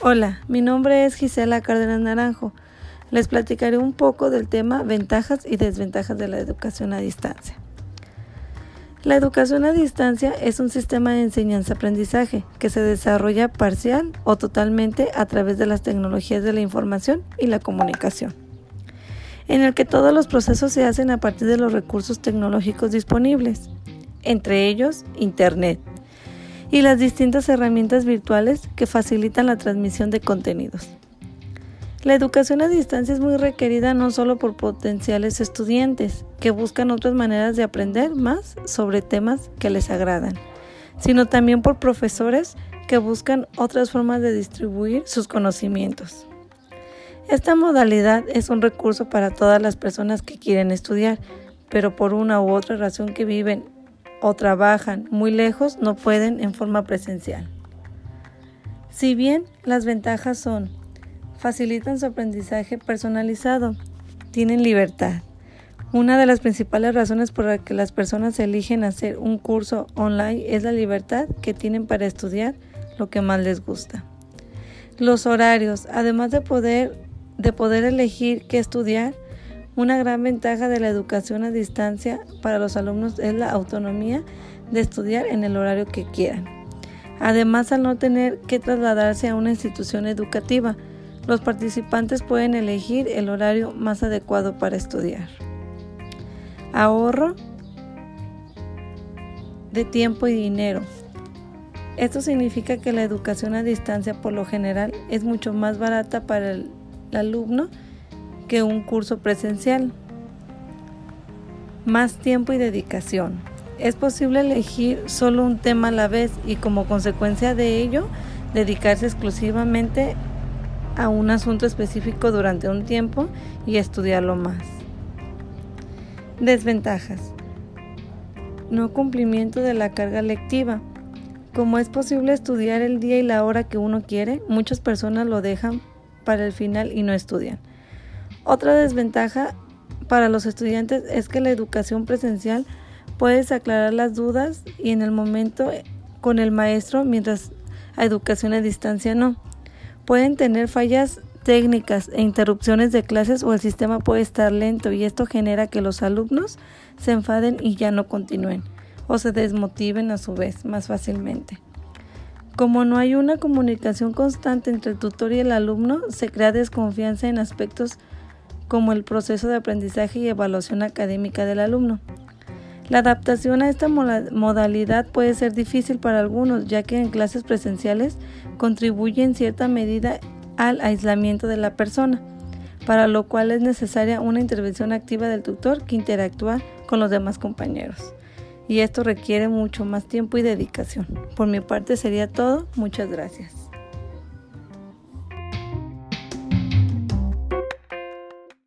Hola, mi nombre es Gisela Cárdenas Naranjo. Les platicaré un poco del tema ventajas y desventajas de la educación a distancia. La educación a distancia es un sistema de enseñanza-aprendizaje que se desarrolla parcial o totalmente a través de las tecnologías de la información y la comunicación, en el que todos los procesos se hacen a partir de los recursos tecnológicos disponibles, entre ellos Internet, y las distintas herramientas virtuales que facilitan la transmisión de contenidos. La educación a distancia es muy requerida no solo por potenciales estudiantes que buscan otras maneras de aprender más sobre temas que les agradan, sino también por profesores que buscan otras formas de distribuir sus conocimientos. Esta modalidad es un recurso para todas las personas que quieren estudiar, pero por una u otra razón que viven o trabajan muy lejos no pueden en forma presencial. Si bien las ventajas son, facilitan su aprendizaje personalizado, tienen libertad. Una de las principales razones por las que las personas eligen hacer un curso online es la libertad que tienen para estudiar lo que más les gusta. Los horarios, además de poder, de poder elegir qué estudiar, una gran ventaja de la educación a distancia para los alumnos es la autonomía de estudiar en el horario que quieran. Además, al no tener que trasladarse a una institución educativa, los participantes pueden elegir el horario más adecuado para estudiar. Ahorro de tiempo y dinero. Esto significa que la educación a distancia por lo general es mucho más barata para el, alumno que un curso presencial. Más tiempo y dedicación. Es posible elegir solo un tema a la vez y como consecuencia de ello dedicarse exclusivamente a un asunto específico durante un tiempo y estudiarlo más. Desventajas. No cumplimiento de la carga lectiva. Como es posible estudiar el día y la hora que uno quiere, muchas personas lo dejan para el final y no estudian. Otra desventaja para los estudiantes es que la educación presencial puedes aclarar las dudas y en el momento con el maestro, mientras a educación a distancia no. Pueden tener fallas técnicas e interrupciones de clases o el sistema puede estar lento y esto genera que los alumnos se enfaden y ya no continúen o se desmotiven a su vez más fácilmente. Como no hay una comunicación constante entre el tutor y el alumno, se crea desconfianza en aspectos como el proceso de aprendizaje y evaluación académica del alumno. La adaptación a esta modalidad puede ser difícil para algunos, ya que en clases presenciales contribuye en cierta medida al aislamiento de la persona, para lo cual es necesaria una intervención activa del tutor que interactúa con los demás compañeros. Y esto requiere mucho más tiempo y dedicación. Por mi parte sería todo. Muchas gracias.